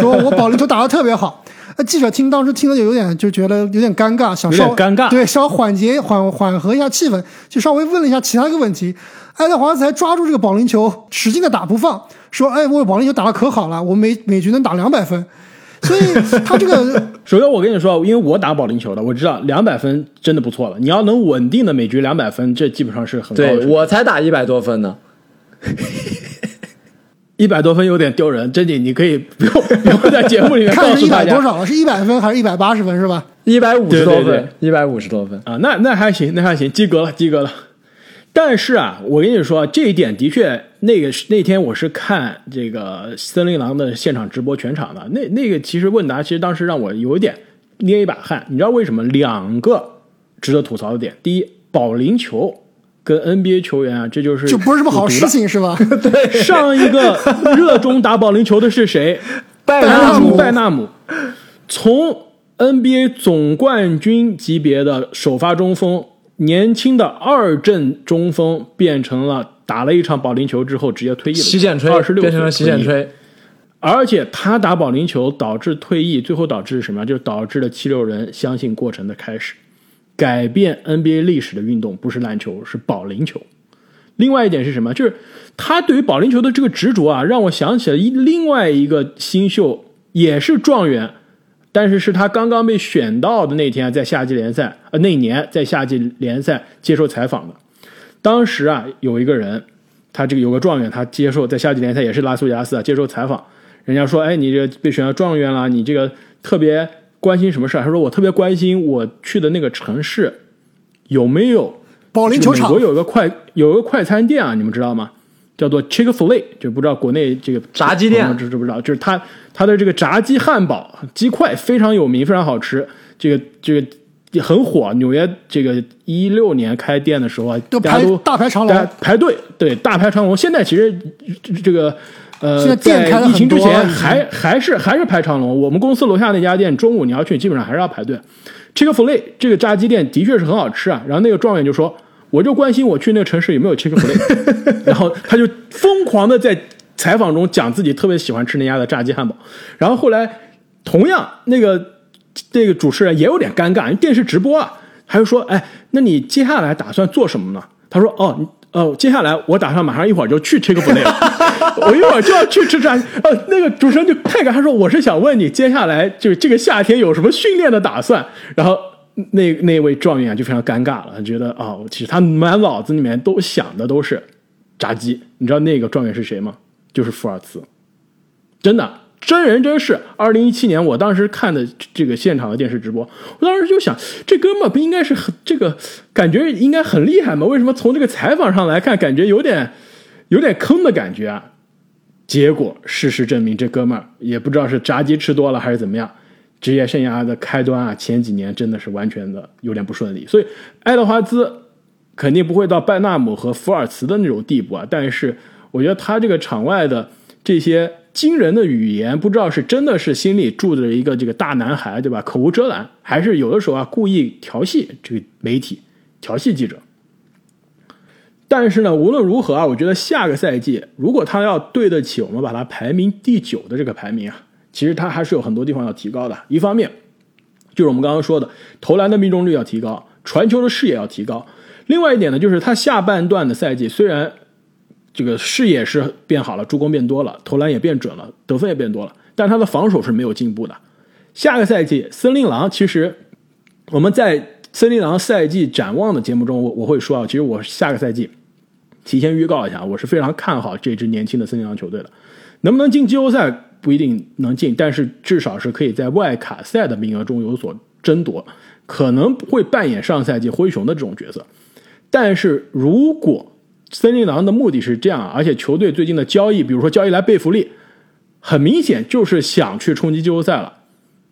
说我保龄球打得特别好。”那记者听当时听了就有点就觉得有点尴尬，想稍
尴尬，
对，稍缓解缓缓和一下气氛，就稍微问了一下其他一个问题。爱德华兹才抓住这个保龄球，使劲的打不放，说：“哎，我保龄球打的可好了，我每每局能打两百分。”所以 [laughs] 他这个，
首先我跟你说，因为我打保龄球的，我知道两百分真的不错了。你要能稳定的每局两百分，这基本上是很高
的。我才打一百多分呢。[laughs]
一百多分有点丢人，真的，你可以不用不用在节目里面 [laughs] 告诉大
家多少了，是一百分还是一百八十分是吧？
一百五十多分，一百五十多分
啊，那那还行，那还行，及格了，及格了。但是啊，我跟你说，这一点的确，那个那天我是看这个森林狼的现场直播全场的，那那个其实问答，其实当时让我有一点捏一把汗。你知道为什么？两个值得吐槽的点，第一，保龄球。跟 NBA 球员啊，这就是
就不是什么好事情，是吧？[laughs]
对，[laughs]
上一个热衷打保龄球的是谁？[laughs]
拜
纳
姆。
拜纳姆从 NBA 总冠军级别的首发中锋，年轻的二阵中锋，变成了打了一场保龄球之后直接退役了。
洗剪吹，
二十六
变成了洗剪吹。
而且他打保龄球导致退役，最后导致什么？就是导致了七六人相信过程的开始。改变 NBA 历史的运动不是篮球，是保龄球。另外一点是什么？就是他对于保龄球的这个执着啊，让我想起了一另外一个新秀，也是状元，但是是他刚刚被选到的那天，在夏季联赛呃那年在夏季联赛接受采访的。当时啊，有一个人，他这个有个状元，他接受在夏季联赛也是拉斯维加斯啊接受采访，人家说：“哎，你这被选到状元了，你这个特别。”关心什么事他说我特别关心我去的那个城市有没有
保龄球场。
美国有个快有一个快餐店啊，你们知道吗？叫做 Chick-fil-A，就不知道国内这个
炸鸡店
知知不知道？就是它它的这个炸鸡汉堡鸡块非常有名，非常好吃。这个这个也很火。纽约这个一六年开店的时候啊，大家都
大排长龙
排队，对大排长龙。现在其实这个。呃，在疫情之前还还是还是排长龙。我们公司楼下那家店，中午你要去，基本上还是要排队。Chick-fil-A 这个炸鸡店的确是很好吃啊。然后那个状元就说：“我就关心我去那个城市有没有 Chick-fil-A。[laughs] ”然后他就疯狂的在采访中讲自己特别喜欢吃那家的炸鸡汉堡。然后后来同样那个那个主持人也有点尴尬，因为电视直播啊，他就说：“哎，那你接下来打算做什么呢？”他说：“哦。”哦，接下来我打算马上一会儿就去 c h i c k f i l a 我一会儿就要去吃炸。呃，那个主持人就太尴他说我是想问你接下来就这个夏天有什么训练的打算？然后那那位状元就非常尴尬了，觉得啊，其实他满脑子里面都想的都是炸鸡。你知道那个状元是谁吗？就是福尔茨，真的真人真事。二零一七年，我当时看的这个现场的电视直播，我当时就想，这哥们不应该是很这个感觉应该很厉害吗？为什么从这个采访上来看，感觉有点有点坑的感觉啊？结果事实证明，这哥们儿也不知道是炸鸡吃多了还是怎么样，职业生涯的开端啊，前几年真的是完全的有点不顺利。所以，爱德华兹肯定不会到拜纳姆和福尔茨的那种地步啊。但是，我觉得他这个场外的这些惊人的语言，不知道是真的是心里住着一个这个大男孩，对吧？口无遮拦，还是有的时候啊故意调戏这个媒体、调戏记者。但是呢，无论如何啊，我觉得下个赛季如果他要对得起我们把他排名第九的这个排名啊，其实他还是有很多地方要提高的。一方面就是我们刚刚说的投篮的命中率要提高，传球的视野要提高。另外一点呢，就是他下半段的赛季虽然这个视野是变好了，助攻变多了，投篮也变准了，得分也变多了，但他的防守是没有进步的。下个赛季森林狼其实我们在森林狼赛季展望的节目中，我我会说啊，其实我下个赛季。提前预告一下，我是非常看好这支年轻的森林狼球队的，能不能进季后赛不一定能进，但是至少是可以在外卡赛的名额中有所争夺，可能会扮演上赛季灰熊的这种角色。但是如果森林狼的目的是这样，而且球队最近的交易，比如说交易来贝弗利，很明显就是想去冲击季后赛了，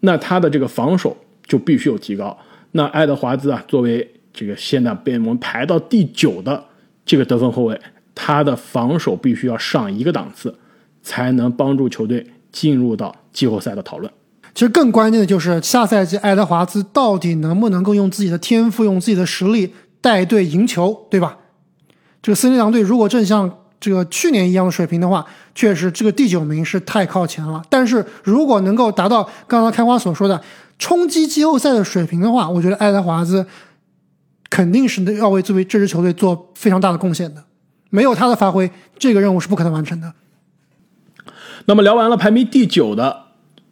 那他的这个防守就必须有提高。那爱德华兹啊，作为这个现在被我们排到第九的。这个得分后卫，他的防守必须要上一个档次，才能帮助球队进入到季后赛的讨论。
其实更关键的就是下赛季爱德华兹到底能不能够用自己的天赋、用自己的实力带队赢球，对吧？这个森林狼队如果正像这个去年一样的水平的话，确实这个第九名是太靠前了。但是如果能够达到刚刚开花所说的冲击季后赛的水平的话，我觉得爱德华兹。肯定是要为作为这支球队做非常大的贡献的，没有他的发挥，这个任务是不可能完成的。
那么聊完了排名第九的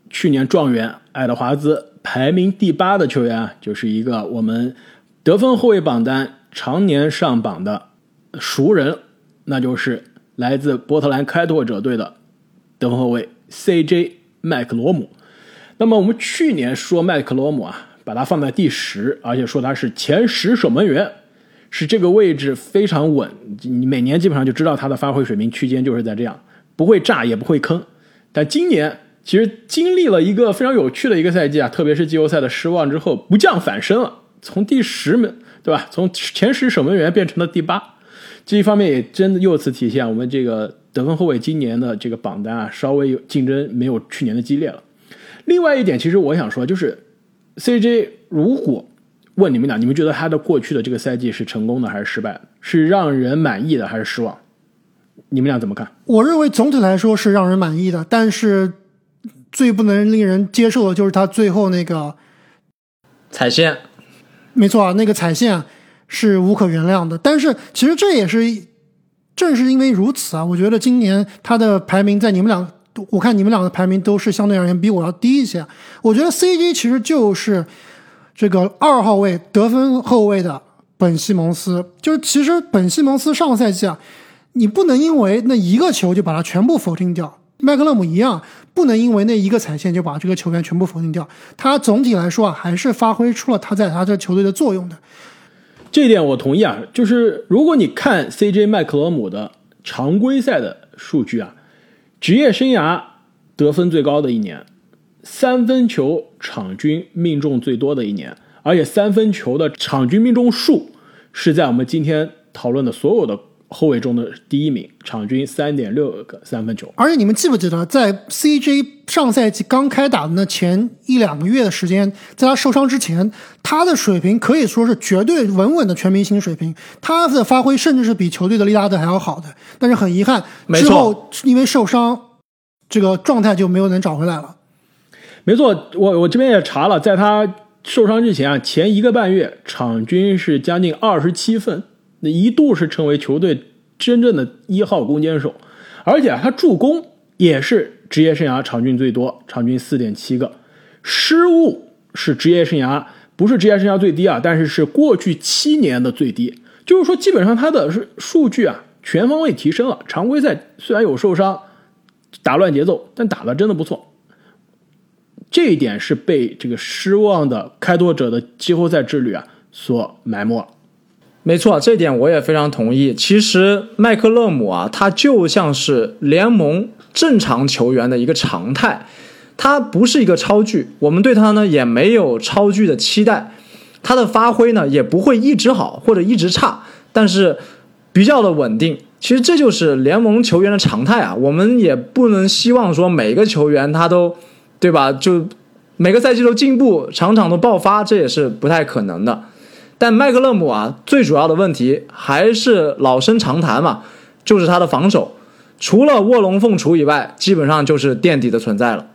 去年状元爱德华兹，排名第八的球员啊，就是一个我们得分后卫榜单常年上榜的熟人，那就是来自波特兰开拓者队的得分后卫 CJ 麦克罗姆。那么我们去年说麦克罗姆啊。把他放在第十，而且说他是前十守门员，是这个位置非常稳。你每年基本上就知道他的发挥水平区间就是在这样，不会炸也不会坑。但今年其实经历了一个非常有趣的一个赛季啊，特别是季后赛的失望之后，不降反升了，从第十门对吧？从前十守门员变成了第八。这一方面也真的由此体现我们这个得分后卫今年的这个榜单啊，稍微有竞争没有去年的激烈了。另外一点，其实我想说就是。CJ，如果问你们俩，你们觉得他的过去的这个赛季是成功的还是失败的？是让人满意的还是失望？你们俩怎么看？
我认为总体来说是让人满意的，但是最不能令人接受的就是他最后那个
踩线。
没错啊，那个踩线是无可原谅的。但是其实这也是正是因为如此啊，我觉得今年他的排名在你们俩。我看你们两个排名都是相对而言比我要低一些。我觉得 CJ 其实就是这个二号位得分后卫的本西蒙斯。就是其实本西蒙斯上个赛季啊，你不能因为那一个球就把它全部否定掉。麦克勒姆一样，不能因为那一个踩线就把这个球员全部否定掉。他总体来说啊，还是发挥出了他在他这球队的作用的。
这点我同意啊。就是如果你看 CJ 麦克罗姆的常规赛的数据啊。职业生涯得分最高的一年，三分球场均命中最多的一年，而且三分球的场均命中数是在我们今天讨论的所有的后卫中的第一名，场均三点六个三分球。
而且你们记不记得，在 CJ 上赛季刚开打的那前一两个月的时间，在他受伤之前，他的水平可以说是绝对稳稳的全明星水平，他的发挥甚至是比球队的利拉德还要好的。但是很遗憾，之后因为受伤，这个状态就没有能找回来了。
没错，我我这边也查了，在他受伤之前啊，前一个半月场均是将近二十七分，那一度是成为球队真正的一号攻坚手，而且他助攻也是职业生涯场均最多，场均四点七个，失误是职业生涯不是职业生涯最低啊，但是是过去七年的最低，就是说基本上他的数数据啊。全方位提升了。常规赛虽然有受伤，打乱节奏，但打的真的不错。这一点是被这个失望的开拓者的季后赛之旅啊所埋没了。
没错，这点我也非常同意。其实麦克勒姆啊，他就像是联盟正常球员的一个常态，他不是一个超巨，我们对他呢也没有超巨的期待，他的发挥呢也不会一直好或者一直差，但是比较的稳定。其实这就是联盟球员的常态啊，我们也不能希望说每个球员他都，对吧？就每个赛季都进步，场场都爆发，这也是不太可能的。但麦克勒姆啊，最主要的问题还是老生常谈嘛，就是他的防守，除了卧龙凤雏以外，基本上就是垫底的存在了。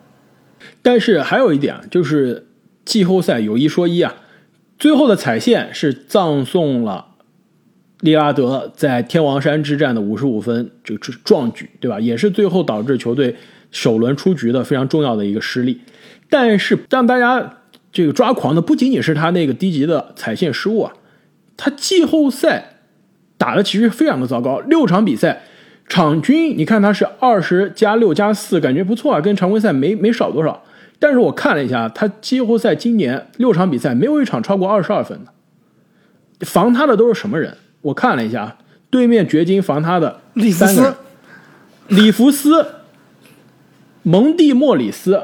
但是还有一点就是季后赛有一说一啊，最后的彩线是葬送了利拉德在天王山之战的五十五分这个壮举，对吧？也是最后导致球队首轮出局的非常重要的一个失利。但是让大家。这个抓狂的不仅仅是他那个低级的踩线失误啊，他季后赛打的其实非常的糟糕，六场比赛场均你看他是二十加六加四，感觉不错啊，跟常规赛没没少多少。但是我看了一下，他季后赛今年六场比赛没有一场超过二十二分的，防他的都是什么人？我看了一下，对面掘金防他的
里弗斯、
里弗斯、蒙蒂莫里斯。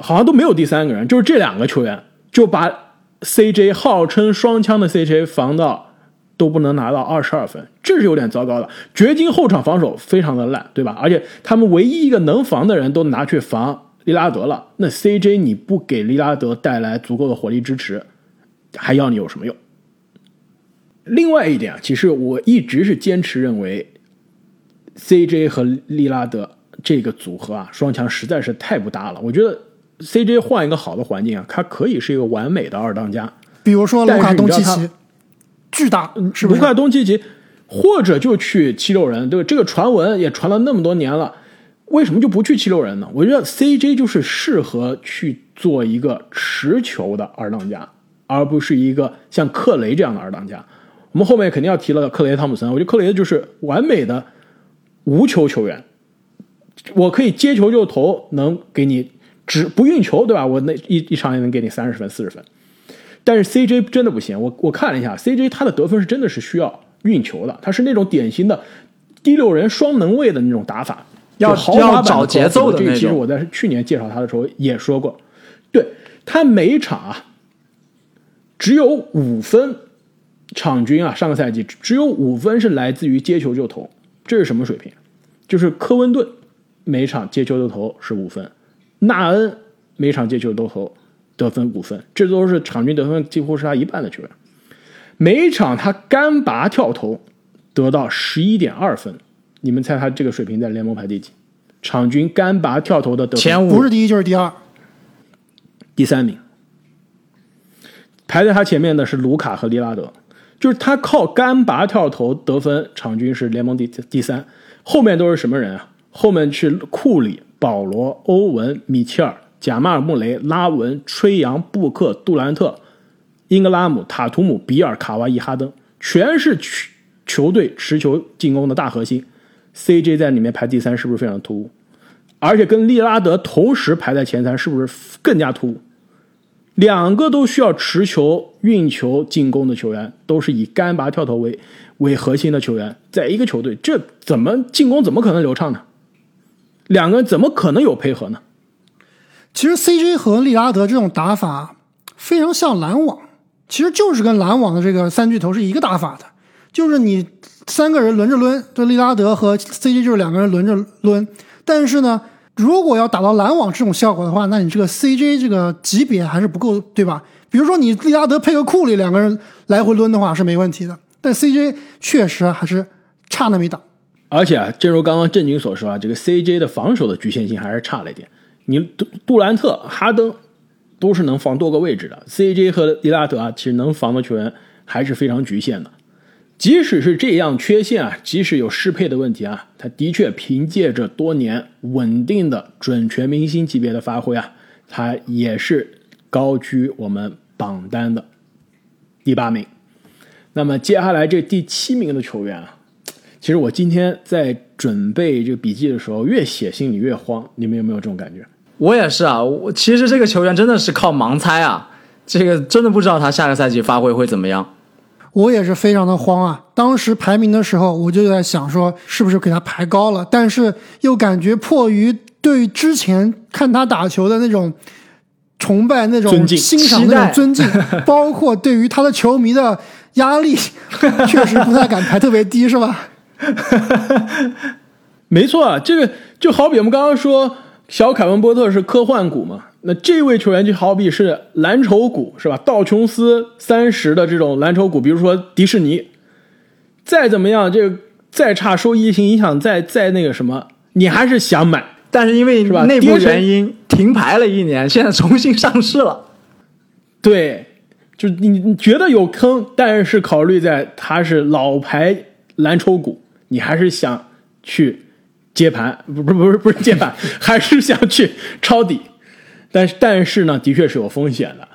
好像都没有第三个人，就是这两个球员就把 CJ 号称双枪的 CJ 防到都不能拿到二十二分，这是有点糟糕的。掘金后场防守非常的烂，对吧？而且他们唯一一个能防的人都拿去防利拉德了，那 CJ 你不给利拉德带来足够的火力支持，还要你有什么用？另外一点啊，其实我一直是坚持认为，CJ 和利拉德这个组合啊，双枪实在是太不搭了，我觉得。CJ 换一个好的环境啊，他可以是一个完美的二当家。
比如说卢卡东契奇，巨大，是
卢卡东契奇，或者就去七六人。对吧，这个传闻也传了那么多年了，为什么就不去七六人呢？我觉得 CJ 就是适合去做一个持球的二当家，而不是一个像克雷这样的二当家。我们后面肯定要提了克雷汤普森，我觉得克雷就是完美的无球球员，我可以接球就投，能给你。只不运球，对吧？我那一一场也能给你三十分、四十分。但是 CJ 真的不行，我我看了一下，CJ 他的得分是真的是需要运球的，他是那种典型的第六人双能位的那种打法，
要
要
找节奏的
那种。其实我在去年介绍他的时候也说过，对他每场啊只有五分场均啊，上个赛季只有五分是来自于接球就投，这是什么水平？就是科温顿每场接球就投是五分。纳恩每场接球都投得分五分，这都是场均得分几乎是他一半的球员。每场他干拔跳投得到十一点二分，你们猜他这个水平在联盟排第几？场均干拔跳投的得分
前五
不是第一就是第二，
第三名。排在他前面的是卢卡和利拉德，就是他靠干拔跳投得分场均是联盟第第三，后面都是什么人啊？后面是库里。保罗、欧文、米切尔、贾马尔·穆雷、拉文、吹杨、布克、杜兰特、英格拉姆、塔图姆、比尔、卡哇伊、哈登，全是球球队持球进攻的大核心。CJ 在里面排第三，是不是非常突兀？而且跟利拉德同时排在前三，是不是更加突兀？两个都需要持球、运球进攻的球员，都是以干拔跳投为为核心的球员，在一个球队，这怎么进攻怎么可能流畅呢？两个人怎么可能有配合呢？
其实 CJ 和利拉德这种打法非常像篮网，其实就是跟篮网的这个三巨头是一个打法的，就是你三个人轮着抡，这利拉德和 CJ 就是两个人轮着抡。但是呢，如果要打到篮网这种效果的话，那你这个 CJ 这个级别还是不够，对吧？比如说你利拉德配合库里两个人来回抡的话是没问题的，但 CJ 确实还是差那么一档。
而且啊，正如刚刚郑军所说啊，这个 CJ 的防守的局限性还是差了一点。你杜杜兰特、哈登都是能防多个位置的，CJ 和利拉德啊，其实能防的球员还是非常局限的。即使是这样缺陷啊，即使有适配的问题啊，他的确凭借着多年稳定的准全明星级别的发挥啊，他也是高居我们榜单的第八名。那么接下来这第七名的球员啊。其其实我今天在准备这个笔记的时候，越写心里越慌。你们有没有这种感觉？
我也是啊，我其实这个球员真的是靠盲猜啊，这个真的不知道他下个赛季发挥会怎么样。
我也是非常的慌啊！当时排名的时候，我就在想说，是不是给他排高了？但是又感觉迫于对之前看他打球的那种崇拜、那种
尊敬
欣赏、那种尊敬，[laughs] 包括对于他的球迷的压力，[laughs] 确实不太敢排特别低，是吧？[laughs]
没错啊，这个就好比我们刚刚说小凯文波特是科幻股嘛，那这位球员就好比是蓝筹股是吧？道琼斯三十的这种蓝筹股，比如说迪士尼，再怎么样，这个再差收益性影响再再那个什么，你还是想买。
但是因为
是吧
内部原因停牌了一年，现在重新上市了。
对，就你你觉得有坑，但是考虑在它是老牌蓝筹股，你还是想去接盘，[laughs] 不不不是不是接盘，[laughs] 还是想去抄底。但是但是呢，的确是有风险的。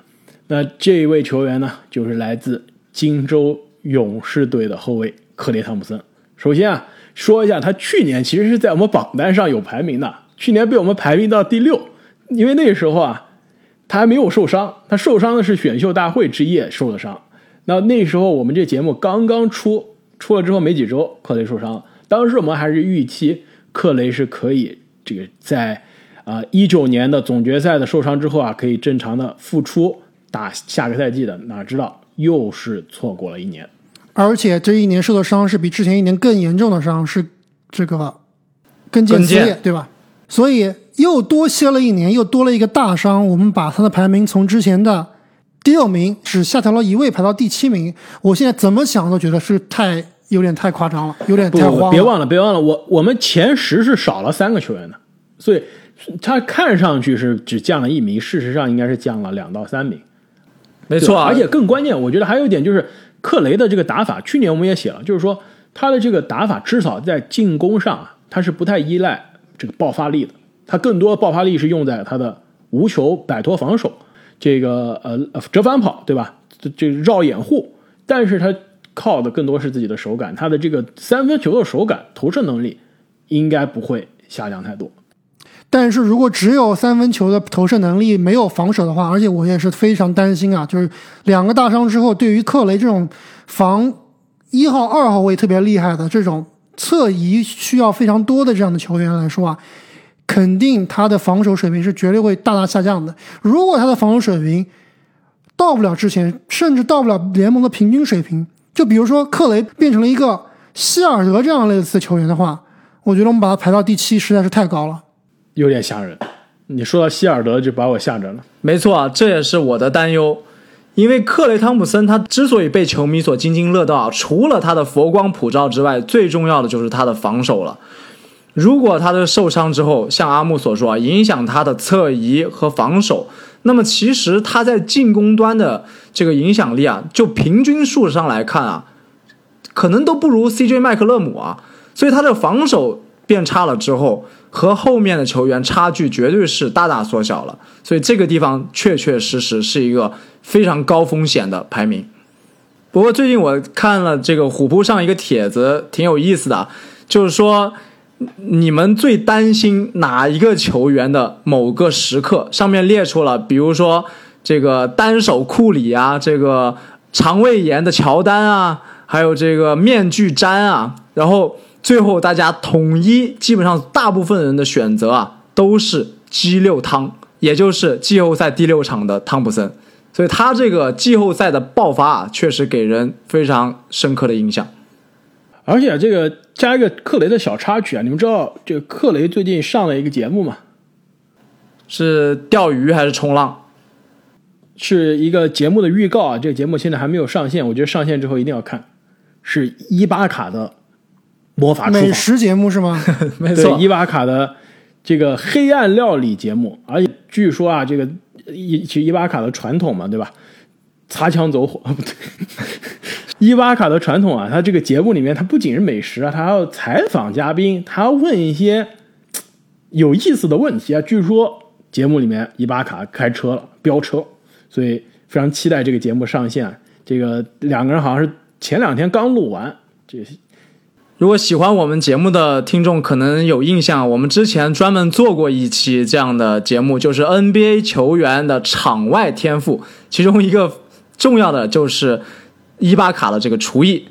那这一位球员呢，就是来自金州勇士队的后卫克雷汤普森。首先啊，说一下他去年其实是在我们榜单上有排名的，去年被我们排名到第六，因为那个时候啊，他还没有受伤，他受伤的是选秀大会之夜受的伤。那那时候我们这节目刚刚出，出了之后没几周，克雷受伤了。当时我们还是预期克雷是可以这个在啊一九年的总决赛的受伤之后啊，可以正常的复出打下个赛季的。哪知道又是错过了一年。
而且这一年受的伤是比之前一年更严重的伤，是这个跟腱撕裂，对吧？所以又多歇了一年，又多了一个大伤。我们把他的排名从之前的第六名只下调了一位，排到第七名。我现在怎么想都觉得是太有点太夸张了，有点太慌了。
别忘了，别忘了，我我们前十是少了三个球员的，所以他看上去是只降了一名，事实上应该是降了两到三名。
没错啊，
而且更关键，我觉得还有一点就是克雷的这个打法，去年我们也写了，就是说他的这个打法至少在进攻上啊，他是不太依赖这个爆发力的，他更多的爆发力是用在他的无球摆脱防守，这个呃折返跑，对吧？这这绕掩护，但是他靠的更多是自己的手感，他的这个三分球的手感、投射能力应该不会下降太多。
但是如果只有三分球的投射能力，没有防守的话，而且我也是非常担心啊，就是两个大伤之后，对于克雷这种防一号、二号位特别厉害的这种侧移需要非常多的这样的球员来说啊，肯定他的防守水平是绝对会大大下降的。如果他的防守水平到不了之前，甚至到不了联盟的平均水平，就比如说克雷变成了一个希尔德这样类似的球员的话，我觉得我们把他排到第七实在是太高了。
有点吓人，你说到希尔德就把我吓着了。
没错啊，这也是我的担忧。因为克雷汤普森他之所以被球迷所津津乐道啊，除了他的佛光普照之外，最重要的就是他的防守了。如果他的受伤之后，像阿木所说啊，影响他的侧移和防守，那么其实他在进攻端的这个影响力啊，就平均数上来看啊，可能都不如 CJ 麦克勒姆啊。所以他的防守变差了之后，和后面的球员差距绝对是大大缩小了。所以这个地方确确实实是一个非常高风险的排名。不过最近我看了这个虎扑上一个帖子，挺有意思的，就是说你们最担心哪一个球员的某个时刻？上面列出了，比如说这个单手库里啊，这个肠胃炎的乔丹啊，还有这个面具詹啊，然后最后大家统一，基本上大部分人的选择啊都是 G 六汤，也就是季后赛第六场的汤普森。所以他这个季后赛的爆发啊，确实给人非常深刻的印象。
而且这个加一个克雷的小插曲啊，你们知道这个克雷最近上了一个节目吗？
是钓鱼还是冲浪？
是一个节目的预告啊，这个节目现在还没有上线，我觉得上线之后一定要看。是伊巴卡的魔法，
美食节目是吗？[laughs]
没
错伊巴卡的这个黑暗料理节目，而且据说啊，这个伊其实伊巴卡的传统嘛，对吧？擦枪走火啊不对，[laughs] 伊巴卡的传统啊，他这个节目里面，他不仅是美食啊，他还要采访嘉宾，他要问一些有意思的问题啊。据说节目里面伊巴卡开车了，飙车，所以非常期待这个节目上线。这个两个人好像是前两天刚录完，这
如果喜欢我们节目的听众可能有印象，我们之前专门做过一期这样的节目，就是 NBA 球员的场外天赋，其中一个重要的就是伊巴卡的这个厨艺。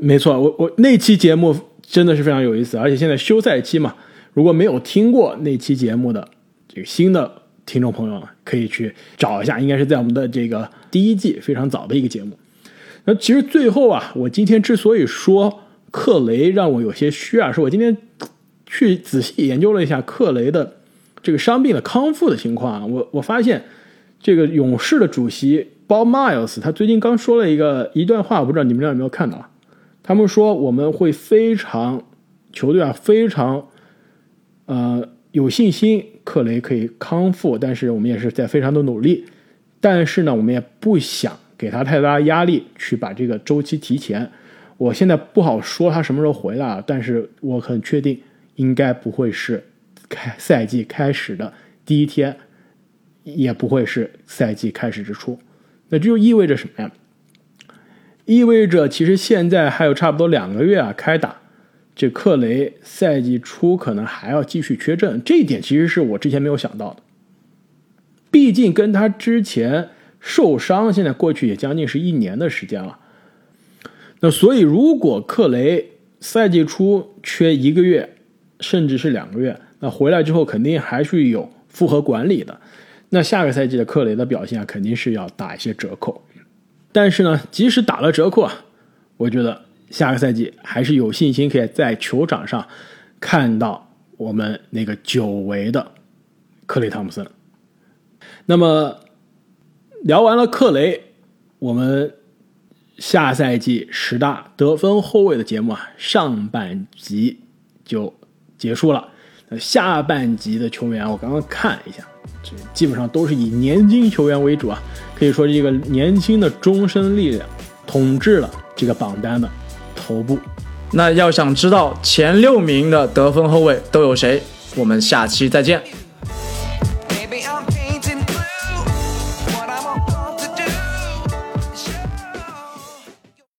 没错，我我那期节目真的是非常有意思，而且现在休赛期嘛，如果没有听过那期节目的这个新的听众朋友呢，可以去找一下，应该是在我们的这个第一季非常早的一个节目。那其实最后啊，我今天之所以说克雷让我有些虚啊，是我今天去仔细研究了一下克雷的这个伤病的康复的情况啊，我我发现这个勇士的主席 Bob Miles 他最近刚说了一个一段话，我不知道你们俩有没有看到。他们说我们会非常球队啊，非常呃有信心，克雷可以康复，但是我们也是在非常的努力，但是呢，我们也不想给他太大压力，去把这个周期提前。我现在不好说他什么时候回来，但是我很确定，应该不会是开赛季开始的第一天，也不会是赛季开始之初。那这就意味着什么呀？意味着，其实现在还有差不多两个月啊，开打。这克雷赛季初可能还要继续缺阵，这一点其实是我之前没有想到的。毕竟跟他之前受伤，现在过去也将近是一年的时间了。那所以，如果克雷赛季初缺一个月，甚至是两个月，那回来之后肯定还是有复合管理的。那下个赛季的克雷的表现啊，肯定是要打一些折扣。但是呢，即使打了折扣啊，我觉得下个赛季还是有信心可以在球场上看到我们那个久违的克雷汤普森。那么聊完了克雷，我们下赛季十大得分后卫的节目啊，上半集就结束了。下半集的球员，我刚刚看了一下，基本上都是以年轻球员为主啊。可以说，这个年轻的终身力量统治了这个榜单的头部。
那要想知道前六名的得分后卫都有谁，我们下期再见。